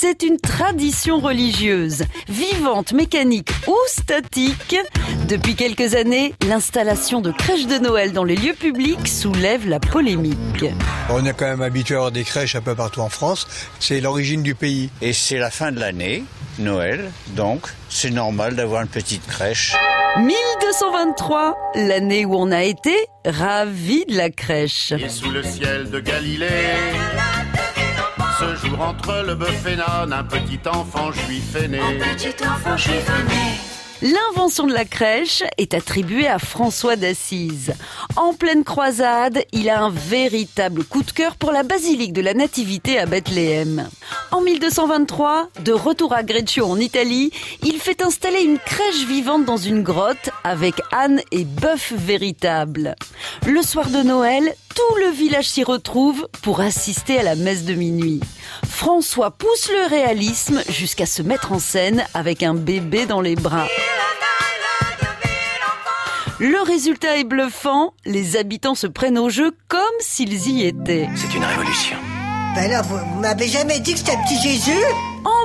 C'est une tradition religieuse, vivante, mécanique ou statique. Depuis quelques années, l'installation de crèches de Noël dans les lieux publics soulève la polémique. On est quand même habitué à avoir des crèches un peu partout en France. C'est l'origine du pays. Et c'est la fin de l'année, Noël, donc c'est normal d'avoir une petite crèche. 1223, l'année où on a été ravis de la crèche. Et sous le ciel de Galilée, ce jour entre le bœuf et l'âne, un petit enfant juif est né. L'invention de la crèche est attribuée à François d'Assise. En pleine croisade, il a un véritable coup de cœur pour la basilique de la Nativité à Bethléem. En 1223, de retour à Greccio en Italie, il fait installer une crèche vivante dans une grotte avec âne et bœuf véritable. Le soir de Noël, tout le village s'y retrouve pour assister à la messe de minuit. François pousse le réalisme jusqu'à se mettre en scène avec un bébé dans les bras. Le résultat est bluffant, les habitants se prennent au jeu comme s'ils y étaient. C'est une révolution. Ben là, vous, vous m'avez jamais dit que c'était un petit Jésus?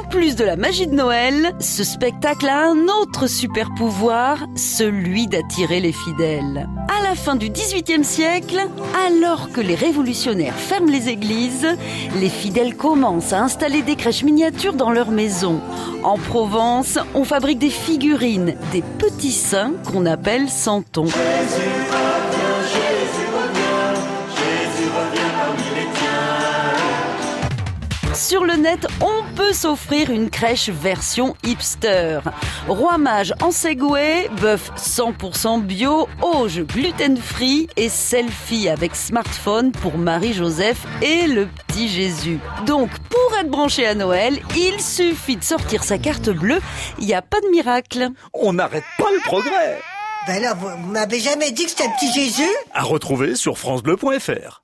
En plus de la magie de Noël, ce spectacle a un autre super pouvoir, celui d'attirer les fidèles. À la fin du XVIIIe siècle, alors que les révolutionnaires ferment les églises, les fidèles commencent à installer des crèches miniatures dans leurs maisons. En Provence, on fabrique des figurines, des petits saints qu'on appelle santons. Sur le net, on peut s'offrir une crèche version hipster. Roi mage en Segway, bœuf 100% bio, auge gluten-free et selfie avec smartphone pour Marie-Joseph et le petit Jésus. Donc, pour être branché à Noël, il suffit de sortir sa carte bleue. Il n'y a pas de miracle. On n'arrête pas le progrès. Ben là, vous, vous m'avez jamais dit que c'était un petit Jésus? À retrouver sur francebleu.fr.